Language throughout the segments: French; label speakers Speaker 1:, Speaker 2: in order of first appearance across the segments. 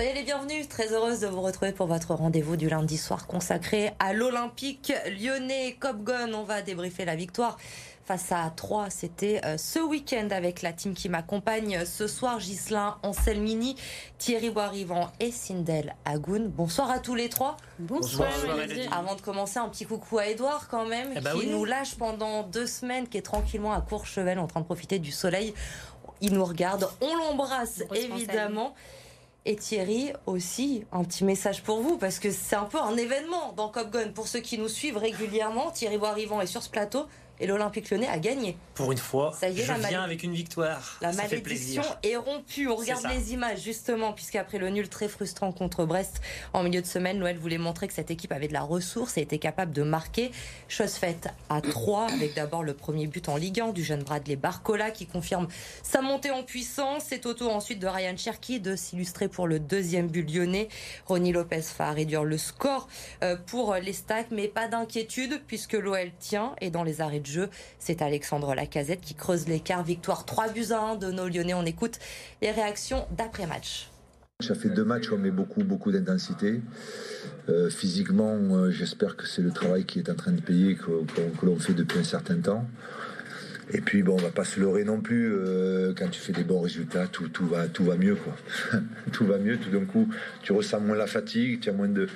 Speaker 1: Soyez les bienvenus, très heureuse de vous retrouver pour votre rendez-vous du lundi soir consacré à l'Olympique lyonnais Copgon. On va débriefer la victoire face à 3. C'était euh, ce week-end avec la team qui m'accompagne ce soir. Gislain Anselmini, Thierry Boirivan et Sindel Agoun. Bonsoir à tous les trois.
Speaker 2: Bonsoir.
Speaker 1: Avant de commencer, un petit coucou à Edouard quand même,
Speaker 2: Eh ben
Speaker 1: qui
Speaker 2: oui.
Speaker 1: nous lâche pendant deux semaines, qui est tranquillement à Courchevel en train de profiter du soleil. Il nous regarde, on l'embrasse évidemment. Et Thierry, aussi, un petit message pour vous, parce que c'est un peu un événement dans Cop Gun. Pour ceux qui nous suivent régulièrement, Thierry Boirivan est sur ce plateau et l'Olympique lyonnais a gagné.
Speaker 2: Pour une fois,
Speaker 1: Ça y est,
Speaker 2: je
Speaker 1: la mal-
Speaker 2: viens avec une victoire.
Speaker 1: La
Speaker 2: ça
Speaker 1: malédiction est rompue. On regarde les images justement, puisqu'après le nul très frustrant contre Brest en milieu de semaine, Noël voulait montrer que cette équipe avait de la ressource et était capable de marquer. Chose faite à 3, avec d'abord le premier but en Ligue 1 du jeune Bradley Barcola qui confirme sa montée en puissance. C'est au tour ensuite de Ryan Cherky de s'illustrer pour le deuxième but lyonnais. Ronny Lopez va réduire le score euh, pour les stacks, mais pas d'inquiétude puisque l'OL tient et dans les arrêts de c'est Alexandre Lacazette qui creuse l'écart. Victoire 3 buts à 1 de nos Lyonnais. On écoute les réactions d'après-match.
Speaker 3: Ça fait deux matchs on met beaucoup, beaucoup d'intensité. Euh, physiquement, euh, j'espère que c'est le travail qui est en train de payer, que l'on fait depuis un certain temps. Et puis, bon, on va pas se leurrer non plus. euh, quand tu fais des bons résultats, tout, va, tout va mieux, quoi. tout va mieux. Tout d'un coup, tu ressens moins la fatigue, tu as moins de,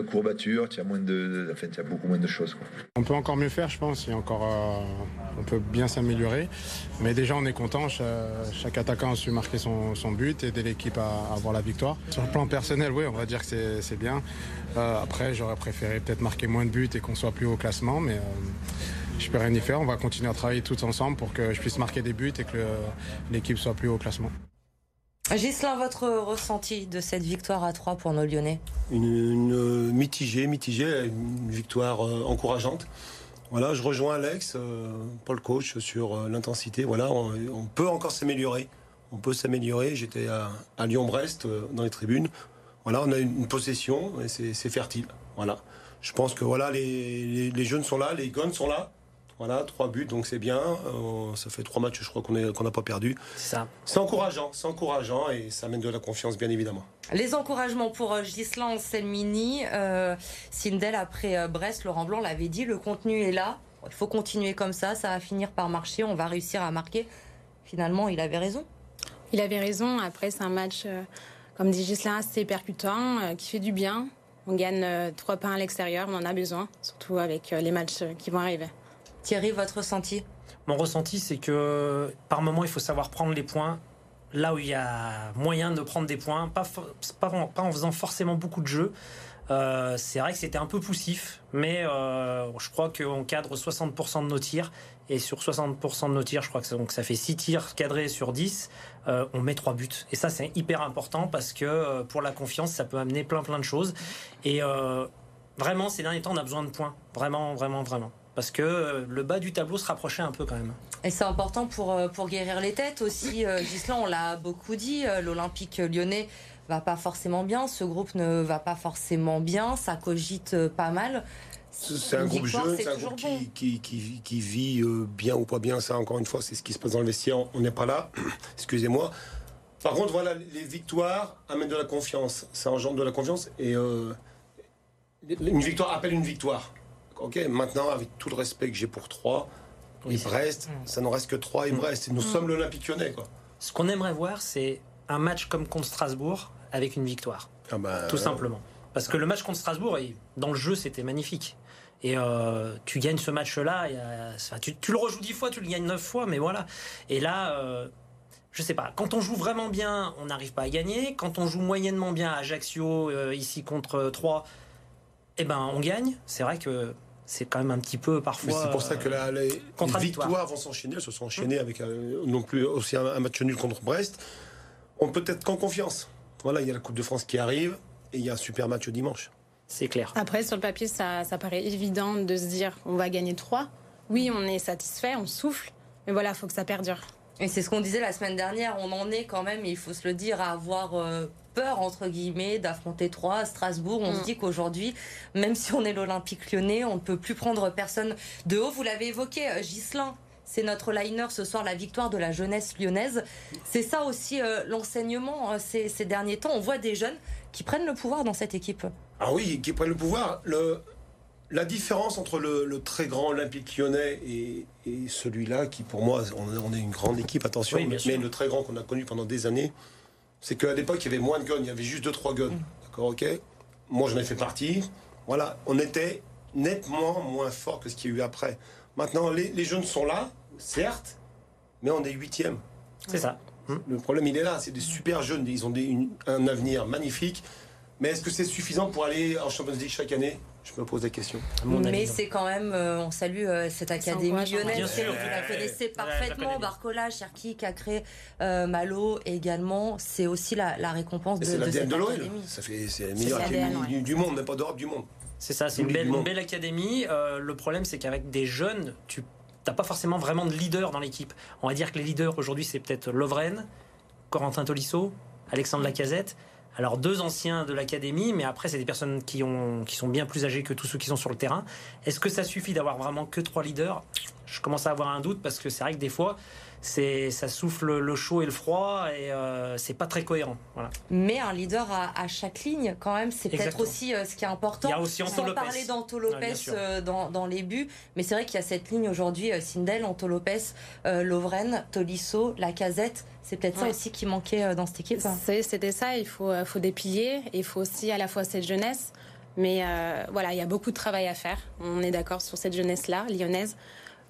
Speaker 3: courbatures, tu as de, enfin, beaucoup moins de choses.
Speaker 4: On peut encore mieux faire, je pense. Encore, euh, on peut bien s'améliorer. Mais déjà, on est content. Cha- Chaque, attaquant a su marquer son, but, aider l'équipe à, avoir la victoire. Sur le plan personnel, oui, on va dire que c'est- bien. Euh, après, j'aurais préféré peut-être marquer moins de buts et qu'on soit plus haut au classement. Mais je peux rien y faire. On va continuer à travailler tous ensemble pour que je puisse marquer des buts et que l'équipe soit plus haut au classement.
Speaker 1: Gislain, votre ressenti de cette victoire à 3 pour nos Lyonnais?
Speaker 5: Une, une mitigée, mitigée, une victoire euh, encourageante. Voilà, je rejoins Alex, euh, Paul coach sur euh, l'intensité. Voilà, on, on peut encore s'améliorer. On peut s'améliorer. J'étais à, à Lyon-Brest euh, dans les tribunes. Voilà, on a une, une possession et c'est c'est fertile. Voilà, je pense que voilà, les, les, les jeunes sont là, les guns sont là. Voilà, trois buts, donc c'est bien. Euh, ça fait trois matchs, je crois qu'on n'a pas perdu.
Speaker 2: C'est ça.
Speaker 5: C'est encourageant, c'est encourageant et ça amène de la confiance, bien évidemment.
Speaker 1: Les encouragements pour euh, Gislain Anselmini. Euh, Sindel, après euh, Brest, Laurent Blanc l'avait dit, le contenu est là. Il faut continuer comme ça, ça va finir par marcher, on va réussir à marquer. Finalement, il avait raison.
Speaker 6: Il avait raison. Après, c'est un match, euh, comme dit Gislain, assez percutant, euh, qui fait du bien. On gagne euh, trois points à l'extérieur, on en a besoin, surtout avec euh, les matchs euh, qui vont arriver.
Speaker 1: Thierry, votre ressenti?
Speaker 2: Mon ressenti, c'est que par moment, il faut savoir prendre les points là où il y a moyen de prendre des points, pas, en- faisant forcément beaucoup de jeux. Euh, c'est vrai que c'était un peu poussif, mais euh, je crois qu'on cadre 60% de nos tirs. Et sur 60% de nos tirs, je crois que ça, donc ça fait 6 tirs cadrés sur 10, euh, on met 3 buts. Et ça, c'est hyper important parce que pour la confiance, ça peut amener plein plein de choses. Et vraiment, ces derniers temps, on a besoin de points. Vraiment, vraiment, vraiment. Parce que euh, le bas du tableau se rapprochait un peu quand même.
Speaker 1: Et c'est important pour, euh, pour guérir les têtes aussi. Euh, Gislain, on l'a beaucoup dit, l'Olympique lyonnais va pas forcément bien, ce groupe ne va pas forcément bien, ça cogite pas mal.
Speaker 5: C'est un groupe jeune,
Speaker 1: c'est
Speaker 5: un
Speaker 1: bon.
Speaker 5: qui, qui, qui, qui vit bien ou pas bien. Ça, encore une fois, c'est ce qui se passe dans le vestiaire. On n'est pas là. Excusez-moi. Par contre, voilà, les victoires amènent de la confiance. Ça engendre de la confiance. Et euh, une victoire appelle une victoire. Ok, maintenant, avec tout le respect que j'ai pour Troyes
Speaker 2: Oui,
Speaker 5: et Brest, ça n'en reste que Troyes et
Speaker 2: Mm.
Speaker 5: Brest. Et nous sommes l'Olympique lyonnais, quoi.
Speaker 2: Ce qu'on aimerait voir, c'est un match comme contre Strasbourg avec une victoire,
Speaker 5: Ah bah,
Speaker 2: tout simplement. Parce que le match contre Strasbourg, dans le jeu, c'était magnifique. Et euh, tu gagnes ce match-là, tu, tu le rejoues dix fois, tu le gagnes neuf fois, mais voilà. Et là, euh, je sais pas, quand on joue vraiment bien, on n'arrive pas à gagner. Quand on joue moyennement bien à Ajaccio, euh, ici contre 3, eh ben, on gagne. C'est vrai que c'est quand même un petit peu parfois.
Speaker 5: C'est pour ça que la- les, les victoires vont s'enchaîner. Elles se sont enchaînées avec euh, non plus aussi un, un match nul contre Brest. On peut être qu'en confiance. Voilà, il y a la Coupe de France qui arrive et il y a un super match dimanche.
Speaker 2: C'est clair.
Speaker 6: Après, sur le papier, ça, ça paraît évident de se dire on va gagner trois. Oui, on est satisfait, on souffle, mais voilà, il faut que ça perdure.
Speaker 1: Et c'est ce qu'on disait la semaine dernière, on en est quand même, il faut se le dire, à avoir euh, peur, entre guillemets, d'affronter Troyes à Strasbourg. On
Speaker 6: Mm.
Speaker 1: se dit qu'aujourd'hui, même si on est l'Olympique lyonnais, on ne peut plus prendre personne de haut. Vous l'avez évoqué, euh, Ghislain. c'est notre liner ce soir, la victoire de la jeunesse lyonnaise. C'est ça aussi euh, l'enseignement euh, ces, ces derniers temps. On voit des jeunes qui prennent le pouvoir dans cette équipe.
Speaker 5: Ah oui, qui prennent le pouvoir. Le, la différence entre le, le très grand Olympique lyonnais et, et celui-là, qui pour moi, on, on est une grande équipe, attention,
Speaker 2: Oui,
Speaker 5: mais le très grand qu'on a connu pendant des années, c'est qu'à l'époque, il y avait moins de guns, il y avait juste 2-3 guns. D'accord, ok Moi, j'en ai fait partie. Voilà, on était nettement moins fort que ce qu'il y a eu après. Maintenant, les, les jeunes sont là, certes, mais on est huitième.
Speaker 2: C'est ça.
Speaker 5: Le problème, il est là. C'est des super jeunes. Ils ont des- une- un avenir magnifique. Mais est-ce que c'est suffisant pour aller en Champions League chaque année? Je me pose la question.
Speaker 2: À mon
Speaker 1: Mais c'est quand même, euh, on salue euh, cette académie lyonnaise. Vous la connaissez
Speaker 2: ouais,
Speaker 1: parfaitement. Barcola, Cherki, qui a créé euh, Malo également. C'est aussi la, la récompense de,
Speaker 5: c'est
Speaker 1: de
Speaker 5: l'ADN
Speaker 1: cette
Speaker 5: de l'OL.
Speaker 1: académie.
Speaker 5: Ça fait, c'est la meilleure académie
Speaker 6: ouais.
Speaker 5: du, du monde, même pas d'Europe, du monde.
Speaker 2: C'est ça, c'est une belle, une belle académie. Euh, le problème, c'est qu'avec des jeunes, tu n'as pas forcément vraiment de leader dans l'équipe. On va dire que les leaders aujourd'hui, c'est peut-être Lovren, Corentin Tolisso, Alexandre Lacazette. Alors deux anciens de l'académie, mais après c'est des personnes qui ont qui sont bien plus âgées que tous ceux qui sont sur le terrain. Est-ce que ça suffit d'avoir vraiment que trois leaders? Je commence à avoir un doute parce que c'est vrai que des fois c'est ça souffle le chaud et le froid et euh, c'est pas très cohérent. Voilà.
Speaker 1: Mais un leader à, à chaque ligne, quand même, c'est peut-être aussi euh, ce qui est important.
Speaker 2: Il y a aussi Anto
Speaker 1: Sans
Speaker 2: Lopez.
Speaker 1: parler d'Anto Lopez euh, dans, dans les buts, mais c'est vrai qu'il y a cette ligne aujourd'hui, euh, Sindel, Anto Lopez, euh, Lovren, Tolisso, Lacazette. C'est peut-être ça aussi qui manquait euh, dans cette équipe.
Speaker 6: C'était ça, il faut, faut des piliers, il faut aussi à la fois cette jeunesse. Mais euh, voilà, il y a beaucoup de travail à faire. On est d'accord sur cette jeunesse-là, lyonnaise.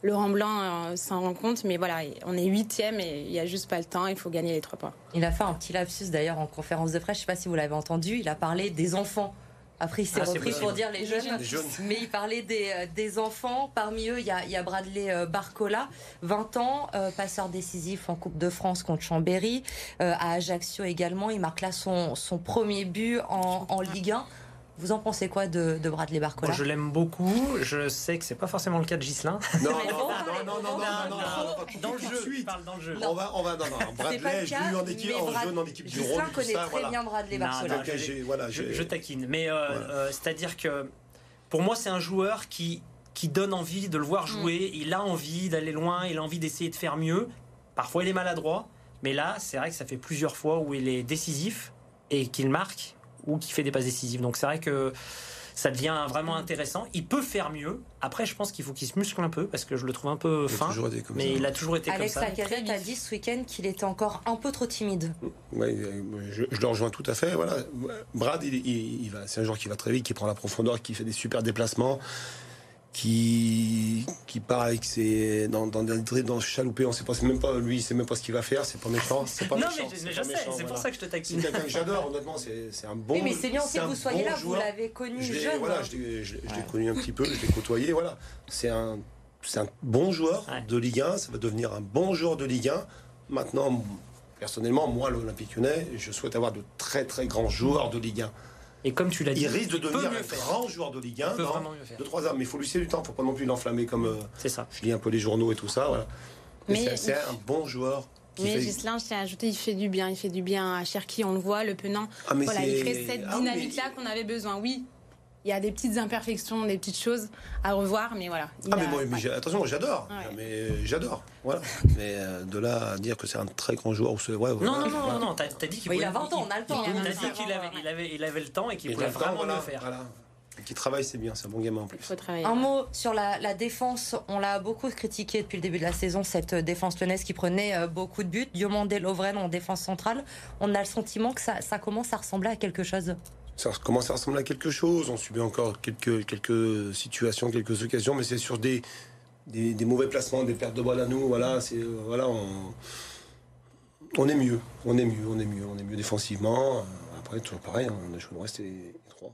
Speaker 6: Laurent Blanc euh, s'en rend compte, mais voilà, on est huitième et il n'y a juste pas le temps, il faut gagner les trois points.
Speaker 1: Il a fait un petit lapsus d'ailleurs en conférence de presse, je ne sais pas si vous l'avez entendu, il a parlé des enfants. Après, il s'est
Speaker 2: Ah, c'est
Speaker 1: repris pour dire les jeunes.
Speaker 5: Les jeunes.
Speaker 1: Mais il parlait des, euh, des enfants. Parmi eux, il y a, il y a Bradley euh, Barcola, 20 ans, euh, passeur décisif en Coupe de France contre Chambéry. Euh, à Ajaccio également, il marque là son, son premier but en, en Ligue 1. Vous en pensez quoi de, de Bradley Barcola
Speaker 2: Moi, je l'aime beaucoup. Je sais que c'est pas forcément le cas de Gislin.
Speaker 5: Non, non, non, non, non, non, non, non, non,
Speaker 2: Dans le jeu,
Speaker 5: suite.
Speaker 2: je parle dans le jeu.
Speaker 5: On va, on va, non, non, Bradley,
Speaker 1: le
Speaker 5: je l'ai en équipe, en équipe du Rhône,
Speaker 1: connaît très
Speaker 5: voilà.
Speaker 1: bien Bradley
Speaker 2: Non,
Speaker 1: Barcola.
Speaker 2: je-
Speaker 5: j'ai- voilà,
Speaker 2: Je,
Speaker 5: j'ai-
Speaker 2: je taquine. Mais euh,
Speaker 5: Voilà.
Speaker 2: euh, c'est-à-dire que pour moi, c'est un joueur qui, qui donne envie de le voir jouer. Il a envie d'aller loin, il a envie d'essayer de faire mieux. Parfois, il est maladroit. Mais là, c'est vrai que ça fait plusieurs fois où il est décisif et qu'il marque ou qu'il fait des passes décisives. Donc c'est vrai que ça devient vraiment intéressant. Il peut faire mieux. Après, je pense qu'il faut qu'il se muscle un peu parce que je le trouve un peu fin. Mais
Speaker 5: ça.
Speaker 2: il a toujours été
Speaker 1: Alex
Speaker 2: comme ça.
Speaker 1: Lacazette a dit ce week-end qu'il était encore un peu trop timide.
Speaker 5: Ouais, je, je le rejoins tout à fait. Voilà. Brad, il, il- il va, c'est un joueur qui va très vite, qui prend la profondeur, qui fait des super déplacements, qui, qui part avec ses dans dans dans le chaloupé. On sait pas, c'est même pas lui, il sait même pas ce qu'il va faire. C'est pas méchant. C'est pas
Speaker 2: Non,
Speaker 5: méchant,
Speaker 2: mais,
Speaker 5: c'est
Speaker 2: mais je
Speaker 5: pas
Speaker 2: sais, c'est pour ça que je te
Speaker 5: C'est
Speaker 2: taquine.
Speaker 5: quelqu'un que j'adore, honnêtement. C'est, c'est un bon.
Speaker 1: oui, mais c'est bien aussi
Speaker 5: c'est
Speaker 1: que vous soyez
Speaker 5: bon
Speaker 1: là. Vous l'avez connu
Speaker 5: Je l'ai,
Speaker 1: jeune.
Speaker 5: voilà,
Speaker 1: hein.
Speaker 5: je l'ai, je l'ai- je
Speaker 1: Ouais.
Speaker 5: connu un petit peu, je l'ai côtoyé. Voilà, c'est un, c'est un bon joueur
Speaker 2: Ouais.
Speaker 5: de Ligue 1. Ça va devenir un bon joueur de Ligue 1. Maintenant, personnellement, moi, l'Olympique Lyonnais, je souhaite avoir de très très grands joueurs de Ligue 1.
Speaker 2: Et comme tu l'as dit,
Speaker 5: Il risque de devenir un grand joueur de Ligue 1
Speaker 2: Il peut
Speaker 5: dans
Speaker 2: vraiment mieux faire.
Speaker 5: deux trois ans. Mais il faut lui laisser du temps. Il ne faut pas non plus l'enflammer comme euh,
Speaker 2: C'est ça.
Speaker 5: je lis un peu les journaux et tout ça. Voilà. Mais c'est, un bon joueur.
Speaker 6: Mais. Gislain, je tiens à ajouter, il fait du bien. Il fait du bien à Cherki, on le voit, le penant.
Speaker 5: Ah,
Speaker 6: voilà, il crée cette
Speaker 5: Ah oui, mais-
Speaker 6: dynamique-là qu'on avait besoin. Oui, il y a des petites imperfections, des petites choses à revoir, mais voilà. il
Speaker 5: Ah mais
Speaker 6: a-
Speaker 5: moi, mais j'ai- attention, moi, j'adore.
Speaker 6: Ouais.
Speaker 5: Mais j'adore. Voilà. mais euh, de là à dire que c'est un très grand joueur ou ouais,
Speaker 2: Non,
Speaker 5: voilà.
Speaker 2: non, non,
Speaker 5: Voilà.
Speaker 2: non, t'as t'as dit qu'il
Speaker 1: Oui, il
Speaker 2: pouvait-
Speaker 1: a 20 ans, on a le temps,
Speaker 6: il a
Speaker 2: Il
Speaker 6: 20
Speaker 2: a
Speaker 6: ans.
Speaker 2: dit qu'il avait, il avait, il avait le temps et qu'il pouvait vraiment
Speaker 5: voilà,
Speaker 2: le faire.
Speaker 5: voilà. Et Qui travaille, c'est bien, c'est un bon gamin en plus.
Speaker 1: Un mot sur la, la défense. On l'a beaucoup critiqué depuis le début de la saison, cette euh, défense lyonnaise qui prenait euh, beaucoup de buts. Diomandé Lovren en défense centrale. On a le sentiment que ça, ça commence à ressembler à quelque chose.
Speaker 5: Ça commence à ressembler à quelque chose? On subit encore quelques, quelques situations, quelques occasions, mais c'est sur des, des, mauvais placements, des pertes de balles à nous. Voilà, c'est, voilà on, on est mieux. On est mieux, on est mieux, on est mieux défensivement. Après, toujours pareil, hein, on a joué le reste les trois.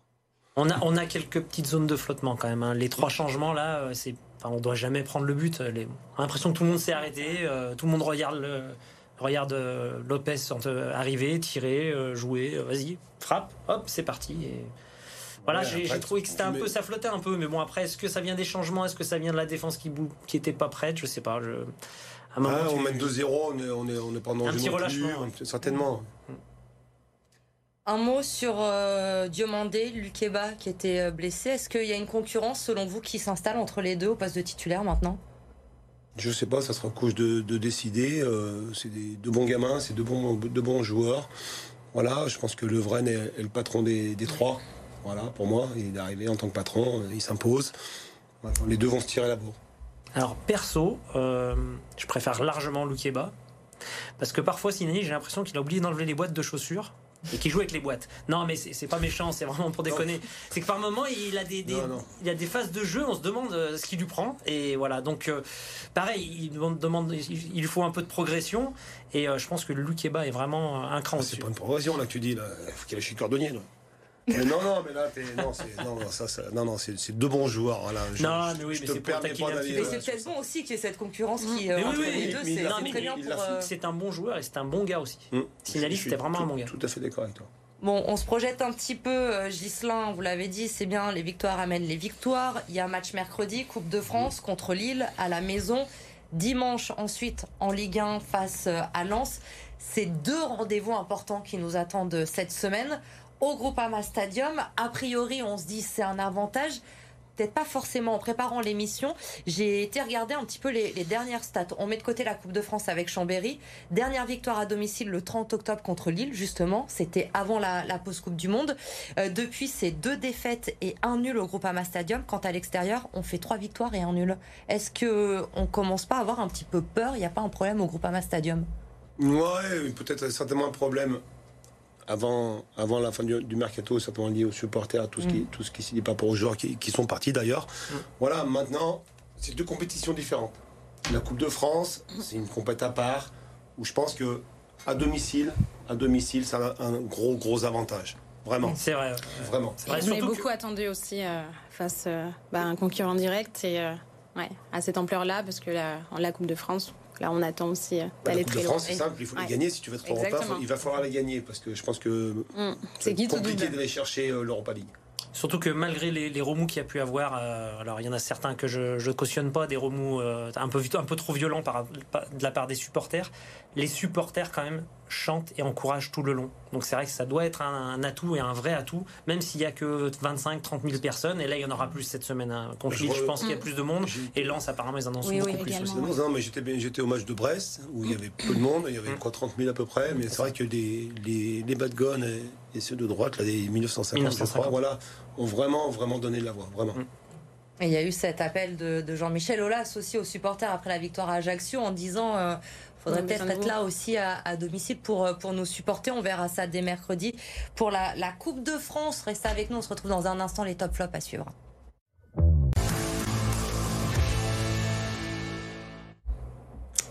Speaker 2: On a, on a quelques petites zones de flottement quand même. hein. Les trois changements là, euh, c'est, enfin, on doit jamais prendre le but. Les- On a l'impression que tout le monde s'est arrêté, euh, tout le monde regarde, le- regarde euh, Lopez euh, arriver, tirer, euh, jouer. euh, vas-y, frappe, hop, c'est parti. Et voilà,
Speaker 5: Ouais,
Speaker 2: j'ai, trouvé que c'était un peu, ça flottait un peu. Mais bon, après, est-ce que ça vient des changements Est-ce que ça vient de la défense qui bou- qui était pas prête Je sais pas. Je... À un moment,
Speaker 5: Ah,
Speaker 2: tu-
Speaker 5: on mène 2-0, on est, on est, on est pas en danger
Speaker 2: petit
Speaker 5: plus,
Speaker 2: relâchement.
Speaker 5: Certainement.
Speaker 1: Un mot sur euh, Diomandé, Lukeba qui était blessé. Est-ce qu'il y a une concurrence selon vous qui s'installe entre les deux au poste de titulaire maintenant?
Speaker 5: Je sais pas, ça sera coach de, de décider. Euh, c'est de bons gamins, c'est de bons, bons joueurs. Voilà, je pense que Levren est, est le patron des, trois. Voilà, pour moi, il est arrivé en tant que patron, il s'impose. Les deux vont se tirer la bourre.
Speaker 2: Alors perso, euh, je préfère largement Loukeba. Parce que parfois, Sinani, j'ai l'impression qu'il a oublié d'enlever les boîtes de chaussures et qu'il joue avec les boîtes. Non, mais c'est pas méchant, c'est vraiment pour déconner. C'est que par moment, il a des, des-
Speaker 5: Non, non.
Speaker 2: il a des phases de jeu, on se demande euh, ce qu'il lui prend. Et voilà, donc euh, pareil, il demande, il faut un peu de progression. Et euh, je pense que Loukeba est vraiment un cran
Speaker 5: Ah, c'est pas une progression là que tu dis là. Il faut qu'il aille chez Cordonnier là. Mais non, non, mais là, t'es- non, c'est, non, non, ça, ça- non, non, c'est, deux bons joueurs. Voilà. Je,
Speaker 2: Non, mais oui,
Speaker 5: je
Speaker 2: mais
Speaker 5: te
Speaker 2: c'est pour
Speaker 5: permets pas d'aller.
Speaker 1: Mais
Speaker 5: euh,
Speaker 1: c'est peut-être bon aussi qu'il y ait cette concurrence qui,
Speaker 2: Mais
Speaker 1: euh,
Speaker 2: oui,
Speaker 1: entre
Speaker 2: oui,
Speaker 1: les deux, c'est très bien pour... euh,
Speaker 2: C'est un bon joueur et c'est un bon gars aussi.
Speaker 5: ça.
Speaker 2: Sinali,
Speaker 5: Je suis
Speaker 2: c'était vraiment
Speaker 5: tout-
Speaker 2: un bon gars.
Speaker 5: Tout à fait d'accord avec toi.
Speaker 1: Bon, on se projette un petit peu, Ghislain, vous l'avez dit, c'est bien, les victoires amènent les victoires. Il y a un match mercredi, Coupe de France contre Lille à la maison. Dimanche, ensuite, en Ligue 1 face à Lens. C'est deux rendez-vous importants qui nous attendent cette semaine. Au Groupama Stadium, a priori, on se dit c'est un avantage. Peut-être pas forcément en préparant l'émission. J'ai été regarder un petit peu les, dernières stats. On met de côté la Coupe de France avec Chambéry. Dernière victoire à domicile le 30 octobre contre Lille, justement. C'était avant la, pause Coupe du Monde. Euh, depuis, c'est deux défaites et un nul au Groupama Stadium. Quant à l'extérieur, on fait trois victoires et un nul. Est-ce que on commence pas à avoir un petit peu peur? Il n'y a pas un problème au Groupama Stadium?
Speaker 5: Ouais, peut-être certainement un problème avant, avant la fin du, du mercato, certainement lié aux supporters, à tout ce qui, tout ce qui s'y dit pas pour aux joueurs qui, qui sont partis d'ailleurs. Voilà, maintenant, c'est deux compétitions différentes. La Coupe de France, c'est une compète à part où je pense que à domicile, à domicile, ça a un gros, gros avantage. Vraiment,
Speaker 2: C'est vrai.
Speaker 5: vraiment.
Speaker 2: C'est vrai, que-
Speaker 6: beaucoup attendu aussi euh, face euh, bah, à un concurrent direct et euh, ouais, à cette ampleur-là, parce que la Coupe de France, là, on attend aussi euh,
Speaker 5: Bah, la
Speaker 6: d'aller
Speaker 5: Coupe
Speaker 6: très
Speaker 5: de
Speaker 6: loin.
Speaker 5: France, c'est simple, il faut
Speaker 6: ouais.
Speaker 5: la gagner. Si tu veux être Europa, il va falloir la gagner parce que je pense que
Speaker 6: Mm. C'est
Speaker 5: compliqué d'aller chercher euh, l'Europa League.
Speaker 2: Surtout que malgré les, les remous qu'il y a pu avoir, euh, alors il y en a certains que je ne cautionne pas, des remous euh, un, peu, un peu trop violents par, par- de la part des supporters, les supporters quand même chantent et encouragent tout le long. Donc c'est vrai que ça doit être un, un atout et un vrai atout, même s'il y a que 25-30 000 personnes, et là il y en aura plus cette semaine. hein. Contre
Speaker 5: Je
Speaker 2: je pense qu'il y a plus de monde, et Lens apparemment ils annoncent
Speaker 6: Oui,
Speaker 2: beaucoup
Speaker 6: oui,
Speaker 2: plus.
Speaker 6: également.
Speaker 5: Non, non, mais j'étais, bien- j'étais au match de Brest où il y avait peu de monde, il y avait quoi, 30 000 à peu près, mais c'est vrai que les, les, les bad guns et, et ceux de droite, là, des 1950, je
Speaker 2: 1950.
Speaker 5: crois, voilà, ont vraiment, vraiment donné de la voix, vraiment.
Speaker 2: Mm.
Speaker 1: Et il y a eu cet appel de, de Jean-Michel Aulas aussi aux supporters après la victoire à Ajaccio en disant euh, faudrait peut-être être là aussi à, à domicile pour, euh, pour nous supporter. On verra ça dès mercredi. Pour la, la Coupe de France, restez avec nous. On se retrouve dans un instant. Les top flops à suivre.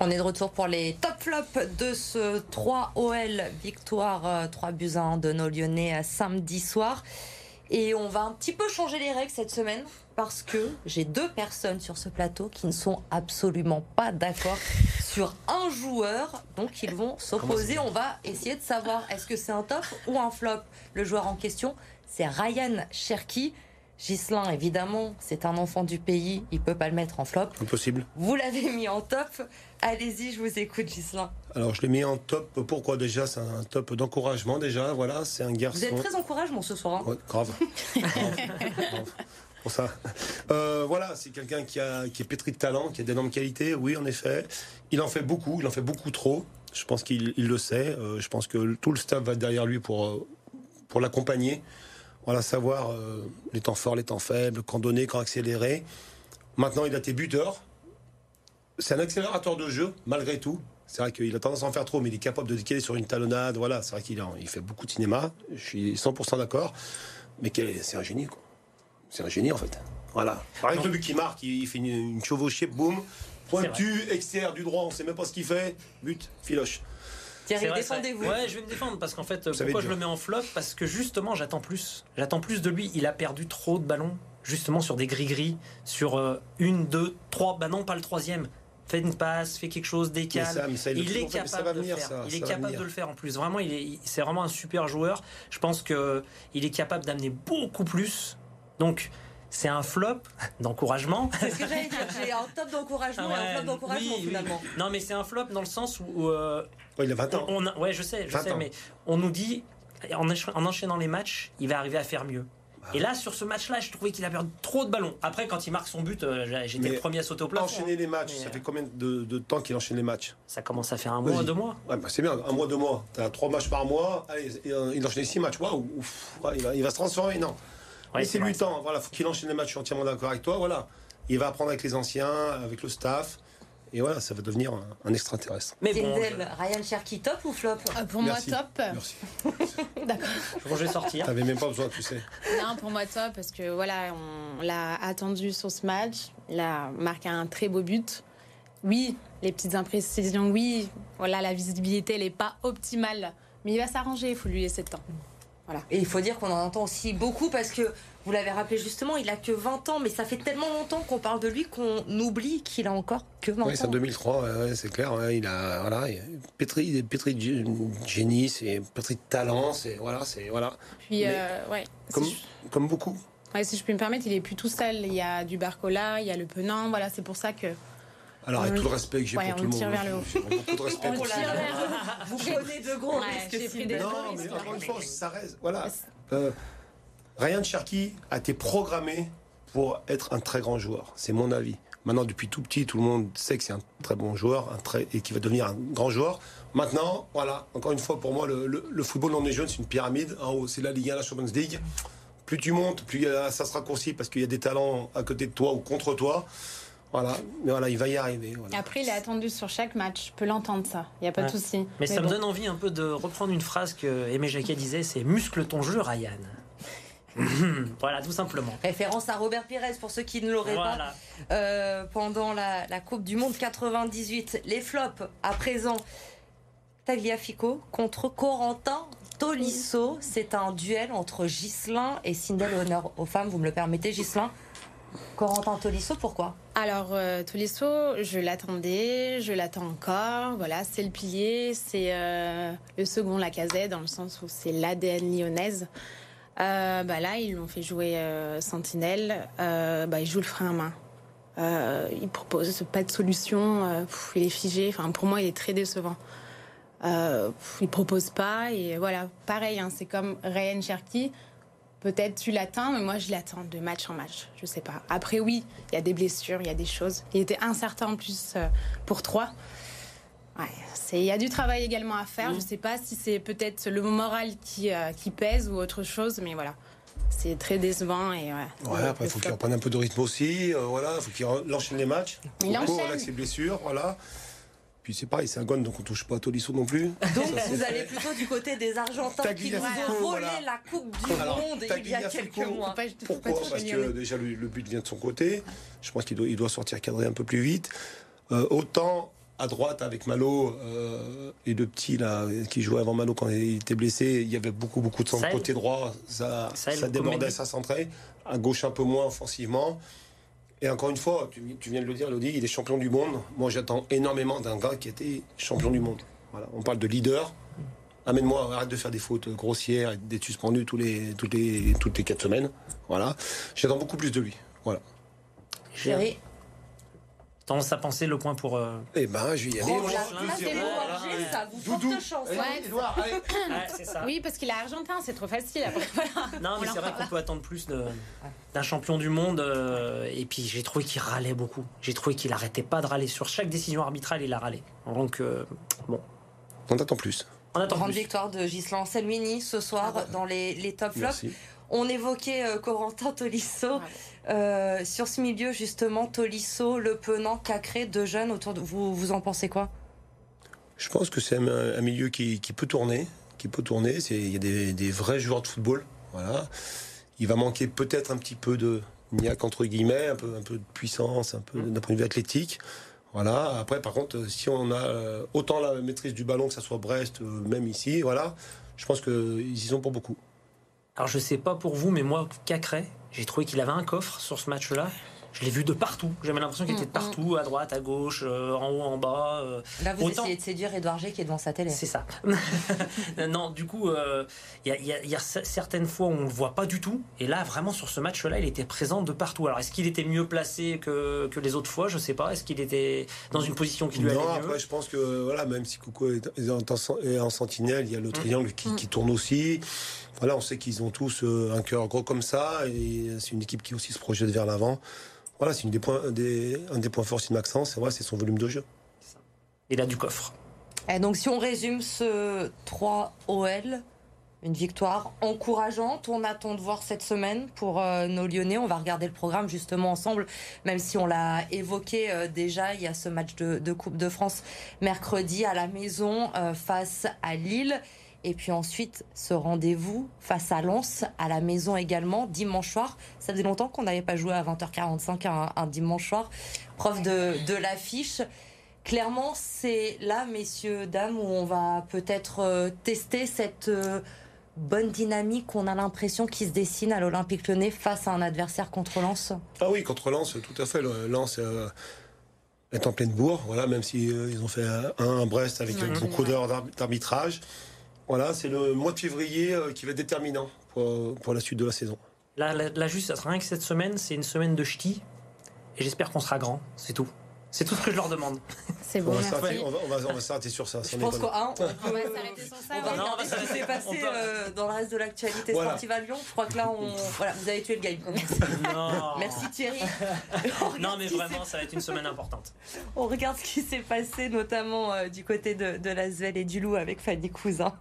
Speaker 1: On est de retour pour les top flops de ce 3 OL victoire euh, 3 buts à 1 de nos Lyonnais euh, samedi soir. Et on va un petit peu changer les règles cette semaine parce que j'ai deux personnes sur ce plateau qui ne sont absolument pas d'accord sur un joueur. Donc ils vont s'opposer. On va essayer de savoir est-ce que c'est un top ou un flop? Le joueur en question, c'est Ryan Cherky. Gislin, évidemment, c'est un enfant du pays. Il peut pas le mettre en flop.
Speaker 5: Impossible.
Speaker 1: Vous l'avez mis en top. Allez-y, je vous écoute, Gislin.
Speaker 5: Alors, je l'ai mis en top, pourquoi déjà? C'est un top d'encouragement, déjà, voilà, c'est un garçon.
Speaker 1: Vous êtes très encouragement ce soir. hein.
Speaker 5: Ouais, grave. Grave. Grave. Pour ça. Euh, voilà, c'est quelqu'un qui, a, qui est pétri de talent, qui a d'énormes qualités, oui, en effet. Il en fait beaucoup, il en fait beaucoup trop. Je pense qu'il il le sait. Euh, je pense que tout le staff va derrière lui pour, euh, pour l'accompagner. Voilà, savoir euh, les temps forts, les temps faibles, quand donner, quand accélérer. Maintenant, il a été buteur. C'est un accélérateur de jeu, malgré tout. C'est vrai qu'il a tendance à en faire trop, mais il est capable de décaler sur une talonnade. Voilà, c'est vrai qu'il il fait beaucoup de cinéma. Je suis 100% d'accord. Mais c'est un génie, quoi. C'est un génie, en fait. Voilà. Exemple, le but qui marque, il, fait une, une chevauchée, boum. Pointu, extérieur du droit, on sait même pas ce qu'il fait. But, filoche.
Speaker 1: Défendez-vous.
Speaker 2: Ouais, je vais me défendre parce qu'en fait,
Speaker 5: Ça
Speaker 2: pourquoi je le mets en flop? Parce que justement, j'attends plus. J'attends plus de lui. Il a perdu trop de ballons, justement sur des gris-gris, sur euh, une, deux, trois. Bah non, pas le troisième. Fais une passe, fais quelque chose, décale.
Speaker 5: ça, mais ça, il,
Speaker 2: est
Speaker 5: fait
Speaker 2: capable
Speaker 5: ça va
Speaker 2: de faire.
Speaker 5: ça.
Speaker 2: il est capable de le faire en plus. Vraiment, il est, il- c'est vraiment un super joueur. Je pense que il est capable d'amener beaucoup plus. Donc, c'est un flop d'encouragement.
Speaker 1: C'est ce que j'allais dire. J'ai un top d'encouragement et un
Speaker 2: Ouais,
Speaker 1: flop d'encouragement
Speaker 2: oui, oui.
Speaker 1: finalement.
Speaker 2: Non, mais c'est un flop dans le sens où, où, euh,
Speaker 5: Ouais, il a 20 ans.
Speaker 2: on, on a- ouais, je sais, je
Speaker 5: 20
Speaker 2: sais,
Speaker 5: ans.
Speaker 2: mais on nous dit en, en enchaînant les matchs, il va arriver à faire mieux.
Speaker 5: Bah,
Speaker 2: Et là, sur ce match-là, je trouvais qu'il a perdu trop de ballons. Après, quand il marque son but, euh, j'étais
Speaker 5: Mais
Speaker 2: le premier à sauter au plafond.
Speaker 5: Enchaîner les matchs,
Speaker 2: Mais,
Speaker 5: ça
Speaker 2: euh,
Speaker 5: fait combien de, de temps qu'il enchaîne les matchs?
Speaker 2: Ça commence à faire un mois, deux mois.
Speaker 5: Ouais, bah c'est bien, un mois, deux mois. T'as trois matchs par mois, allez, il enchaîne six matchs. Waouh, ouais, il, il va se transformer, non.
Speaker 2: Ouais,
Speaker 5: Laissez-lui
Speaker 2: vrai,
Speaker 5: le temps, voilà, faut qu'il enchaîne les matchs, je suis entièrement d'accord avec toi, voilà. Il va apprendre avec les anciens, avec le staff, et voilà, ça va devenir un, un extraterrestre.
Speaker 2: Mais bon,
Speaker 1: Ryan Cherky, top ou flop?
Speaker 6: Euh, Pour
Speaker 5: Merci.
Speaker 6: moi, top.
Speaker 5: Merci.
Speaker 6: D'accord.
Speaker 2: je, je vais sortir.
Speaker 5: T'avais même pas besoin, tu sais.
Speaker 6: Non, pour moi, top, parce que voilà, on l'a attendu sur ce match. Il a marqué un très beau but. Oui, les petites imprécisions, oui. Voilà, la visibilité, elle n'est pas optimale. Mais il va s'arranger, il faut lui laisser le temps.
Speaker 1: Et il faut dire qu'on en entend aussi beaucoup parce que vous l'avez rappelé justement, il a que 20 ans, mais ça fait tellement longtemps qu'on parle de lui qu'on oublie qu'il a encore que 20
Speaker 5: Oui, c'est en
Speaker 1: ans.
Speaker 5: 2003, ouais, ouais, c'est clair. ouais, il a, voilà, il est pétri, il est pétri de gé- génie, c'est pétri de talent, c'est voilà, c'est voilà,
Speaker 6: Puis,
Speaker 5: Mais
Speaker 6: euh, ouais.
Speaker 5: comme,
Speaker 6: Si, je,
Speaker 5: comme beaucoup.
Speaker 6: ouais, si je peux me permettre, il est plus tout seul. Il y a du Barcola, il y a le Penant. Voilà, c'est pour ça que.
Speaker 5: Alors, avec
Speaker 6: On-
Speaker 5: tout le respect que j'ai
Speaker 6: ouais,
Speaker 5: pour
Speaker 6: on
Speaker 5: tout le
Speaker 6: le tire
Speaker 5: monde,
Speaker 6: vers le haut.
Speaker 5: beaucoup de respect
Speaker 6: On
Speaker 5: pour monde.
Speaker 1: Vous prenez de gros
Speaker 6: Ouais,
Speaker 1: risques,
Speaker 5: Non, mais encore une fois, ça reste. Voilà. Euh, Ryan Cherky a été programmé pour être un très grand joueur. C'est mon avis. Maintenant, depuis tout petit, tout le monde sait que c'est un très bon joueur un très, et qu'il va devenir un grand joueur. Maintenant, voilà, encore une fois, pour moi, le, le- le football dans les jeunes, c'est une pyramide. En haut, c'est la Ligue 1, la Champions League. Plus tu montes, plus euh, ça se raccourcit parce qu'il y a des talents à côté de toi ou contre toi. Voilà, mais voilà, il va y arriver. voilà.
Speaker 6: Après, il est attendu sur chaque match. Je peux l'entendre, ça. Il n'y a pas
Speaker 2: Ouais.
Speaker 6: de souci.
Speaker 2: Mais, ça
Speaker 6: bon.
Speaker 2: me donne envie un peu de reprendre une phrase que Aimé Jacquet disait c'est muscle ton jeu, Ryan. voilà, tout simplement.
Speaker 1: Référence à Robert Pires pour ceux qui ne l'auraient pas. Euh, pendant la, la Coupe du Monde 98. Les flops à présent. Tagliafico contre Corentin Tolisso. C'est un duel entre Gislin et Sindel Honneur aux femmes. Vous me le permettez, Gislin Corentin Tolisso, pourquoi?
Speaker 6: Alors, euh, Tolisso, je l'attendais, je l'attends encore. Voilà, c'est le pilier, c'est euh, le second Lacazette, dans le sens où c'est l'ADN lyonnaise. Euh, bah là, ils l'ont fait jouer euh, Sentinelle. Bah, il joue le frein à main. Il propose pas de solution. il est figé. Enfin, pour moi, il est très décevant. Il propose pas. Et voilà, pareil, hein, c'est comme Ryan Cherky. Peut-être tu l'attends, mais moi je l'attends de match en match. Je sais pas. Après, oui, il y a des blessures, il y a des choses. Il était incertain en plus euh, pour trois. Ouais, il y a du travail également à faire. Je sais pas si c'est peut-être le moral qui, euh, qui pèse ou autre chose, mais voilà. C'est très décevant et ouais.
Speaker 5: Ouais, après, il faut qu'il reprenne un peu de rythme aussi. euh, voilà, il faut qu'il enchaîne les matchs.
Speaker 6: Il
Speaker 5: Faut
Speaker 6: enchaîne.
Speaker 5: avec ses blessures, voilà. Puis c'est pareil, c'est un gun, donc on touche pas à Tolisso non plus.
Speaker 1: Donc
Speaker 5: Ça,
Speaker 1: vous allez plutôt du côté des Argentins qui vous
Speaker 5: Tagliafico,
Speaker 1: ont volé
Speaker 5: voilà.
Speaker 1: la Coupe du
Speaker 5: Alors,
Speaker 1: Monde il y a quelques mois.
Speaker 5: Pourquoi Parce que déjà le, le but vient de son côté. Je pense qu'il doit, il doit sortir cadré un peu plus vite. Euh, autant à droite avec Malo euh, et le petit là qui jouait avant Malo quand il était blessé, il y avait beaucoup beaucoup de
Speaker 2: Saël.
Speaker 5: côté droit, ça,
Speaker 2: Saël,
Speaker 5: ça débordait, ça centrait. À gauche un peu moins offensivement. Et encore une fois, tu, viens de le dire, Elodie, il est champion du monde. Moi, j'attends énormément d'un gars qui était champion du monde. Voilà, on parle de leader. Amène-moi, arrête de faire des fautes grossières et d'être suspendu tous les, toutes, les, toutes semaines. Voilà. J'attends beaucoup plus de lui. Voilà.
Speaker 1: Chérie,
Speaker 2: tendance à penser le point pour. euh,
Speaker 5: Eh ben, je vais y aller.
Speaker 1: oh, là, là, ça vous
Speaker 5: Doudou.
Speaker 1: porte chance.
Speaker 5: Allez,
Speaker 6: Ouais.
Speaker 5: Edouard, allez.
Speaker 2: ouais, c'est ça.
Speaker 6: Oui, parce qu'il est argentin, c'est trop facile. Après, voilà.
Speaker 2: Non, mais c'est vrai qu'on peut attendre plus d'un champion du monde. euh, et puis j'ai trouvé qu'il râlait beaucoup. J'ai trouvé qu'il arrêtait pas de râler. Sur chaque décision arbitrale, il a râlé. Donc, euh, bon,
Speaker 5: On attend plus.
Speaker 2: on attend
Speaker 1: Grande
Speaker 2: plus.
Speaker 1: victoire de Gislain Selmini ce soir dans les, les top flops.
Speaker 5: Merci.
Speaker 1: On évoquait euh, Corentin Tolisso.
Speaker 6: Ouais.
Speaker 1: Euh, sur ce milieu, justement, Tolisso, Le Penant, Cacré, deux jeunes autour de vous. Vous en pensez quoi?
Speaker 5: Je pense que c'est un, un milieu qui, qui peut tourner. Qui peut tourner. C'est- Il y a des, des vrais joueurs de football. Voilà. Il va manquer peut-être un petit peu de niaque entre guillemets, un peu, un peu de puissance, un peu d'un point de vue athlétique. Voilà. Après, par contre, si on a euh, autant la maîtrise du ballon, que ça soit Brest, euh, même ici, voilà, je pense qu'ils y sont pour beaucoup.
Speaker 2: Alors je sais pas pour vous, mais moi, Cacré, j'ai trouvé qu'il avait un coffre sur ce match-là. Je l'ai vu de partout. J'avais l'impression qu'il était de partout, à droite, à gauche, euh, en haut, en bas. euh,
Speaker 1: Là, vous
Speaker 2: Autant-
Speaker 1: essayez de séduire Edouard G qui est devant sa télé.
Speaker 2: C'est ça. non, du coup, euh, il y, a- il y a- y certaines fois où on le voit pas du tout. Et là, vraiment, sur ce match-là, il était présent de partout. Alors, est-ce qu'il était mieux placé que, que les autres fois? Je sais pas. Est-ce qu'il était dans une position qui lui allait
Speaker 5: Non,
Speaker 2: mieux?
Speaker 5: après, je pense que voilà, même si Coucou est, en, est en sentinelle, il y a le triangle qui, qui tourne aussi. Voilà, on sait qu'ils ont tous un cœur gros comme ça, et c'est une équipe qui aussi se projette vers l'avant. Voilà, c'est des points, des, un des points forts de Maxence, c'est vrai, c'est son volume de jeu.
Speaker 2: Il a du coffre.
Speaker 1: Et donc si on résume ce 3 OL, une victoire encourageante. On attend de voir cette semaine pour euh, nos Lyonnais. On va regarder le programme justement ensemble, même si on l'a évoqué euh, déjà. Il y a ce match de, Coupe de France mercredi à la maison euh, face à Lille. Et puis ensuite, ce rendez-vous face à Lens, à la maison également, dimanche soir. Ça faisait longtemps qu'on n'avait pas joué à 20h45 un, un dimanche soir. Preuve de, de l'affiche. Clairement, c'est là, messieurs, dames, où on va peut-être tester cette bonne dynamique qu'on a l'impression qui se dessine à l'Olympique Lyonnais face à un adversaire contre Lens
Speaker 5: Ah oui, contre Lens, tout à fait. Lens euh, est en pleine bourre, voilà, même si euh, ils ont fait un, Brest avec beaucoup d'heures d'arbitrage. Voilà, c'est le mois de février euh, qui va être déterminant pour, pour, la suite de la saison.
Speaker 2: Là, là, juste, ça sera rien que cette semaine, c'est une semaine de ch'ti. Et j'espère qu'on sera grand, c'est tout. C'est tout ce que je leur demande.
Speaker 6: C'est bon.
Speaker 5: On va s'arrêter sur ça.
Speaker 1: Je pense qu'on va s'arrêter sur ça. On va regarder ce qui s'est passé euh, dans le reste de l'actualité sportive à Lyon. Je crois que là, on... voilà, vous avez tué le game. Merci Thierry.
Speaker 2: non, mais vraiment, ça va être une semaine importante.
Speaker 1: On regarde ce qui s'est passé, notamment euh, du côté de, de Lasvel et du Loup avec Fanny Cousin.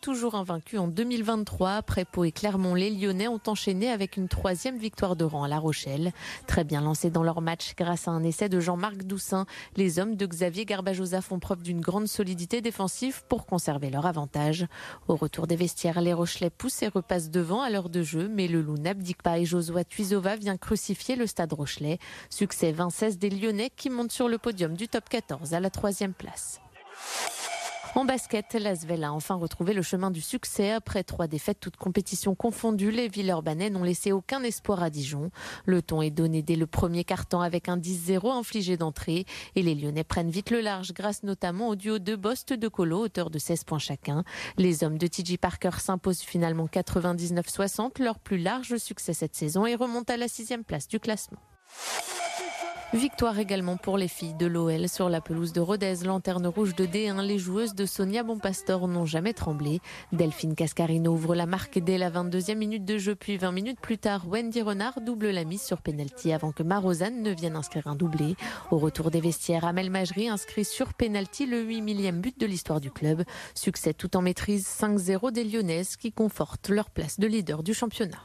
Speaker 7: Toujours invaincu en 2023. Après Pau et Clermont, les Lyonnais ont enchaîné avec une troisième victoire de rang à La Rochelle. Très bien lancés dans leur match grâce à un essai de Jean-Marc Doussin. Les hommes de Xavier Garbajosa font preuve d'une grande solidité défensive pour conserver leur avantage. Au retour des vestiaires, les Rochelais poussent et repassent devant à l'heure de jeu, mais le loup n'abdique pas et Josua Tuizova vient crucifier le stade Rochelais. Succès 20-16 des Lyonnais qui montent sur le podium du top 14 à la troisième place. En basket, l'Asvel a enfin retrouvé le chemin du succès. Après trois défaites, toutes compétitions confondues, les Villeurbanais n'ont laissé aucun espoir à Dijon. Le ton est donné dès le premier quart-temps avec un 10-0 infligé d'entrée. Et les Lyonnais prennent vite le large grâce notamment au duo de Bost de Colo, auteur de 16 points chacun. Les hommes de TJ Parker s'imposent finalement 99-60, leur plus large succès cette saison et remontent à la sixième place du classement. Victoire également pour les filles de l'OL sur la pelouse de Rodez, lanterne rouge de D1. Les joueuses de Sonia Bonpastor n'ont jamais tremblé. Delphine Cascarino ouvre la marque dès la 22e minute de jeu, puis 20 minutes plus tard, Wendy Renard double la mise sur penalty avant que Marozane ne vienne inscrire un doublé. Au retour des vestiaires, Amel Majri inscrit sur penalty le 8 millième but de l'histoire du club. Succès tout en maîtrise 5-0 des Lyonnaises qui confortent leur place de leader du championnat.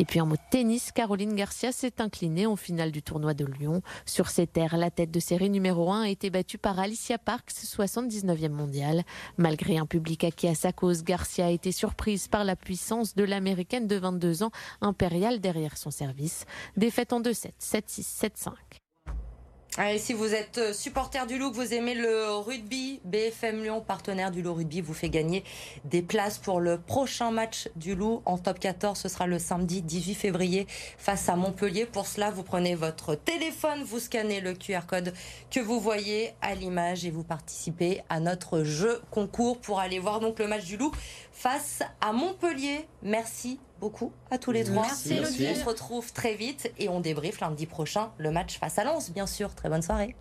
Speaker 7: Et puis en mode tennis, Caroline Garcia s'est inclinée en finale du tournoi de Lyon. Sur ses terres, la tête de série numéro 1 a été battue par Alicia Parks, 79e mondiale. Malgré un public acquis à sa cause, Garcia a été surprise par la puissance de l'américaine de 22 ans, impériale derrière son service. Défaite en 2-7, 7-6, 7-5.
Speaker 1: Si vous êtes euh, supporter du Loup, que vous aimez le rugby, BFM Lyon, partenaire du Loup Rugby, vous fait gagner des places pour le prochain match du Loup en top 14. Ce sera le samedi 18 février face à Montpellier. Pour cela, vous prenez votre téléphone, vous scannez le QR code que vous voyez à l'image et vous participez à notre jeu concours pour aller voir le match du Loup face à Montpellier. Merci beaucoup à tous les trois.
Speaker 6: Merci.
Speaker 1: On se retrouve très vite et on débriefe lundi prochain le match face à Lens, bien sûr. Très bonne soirée.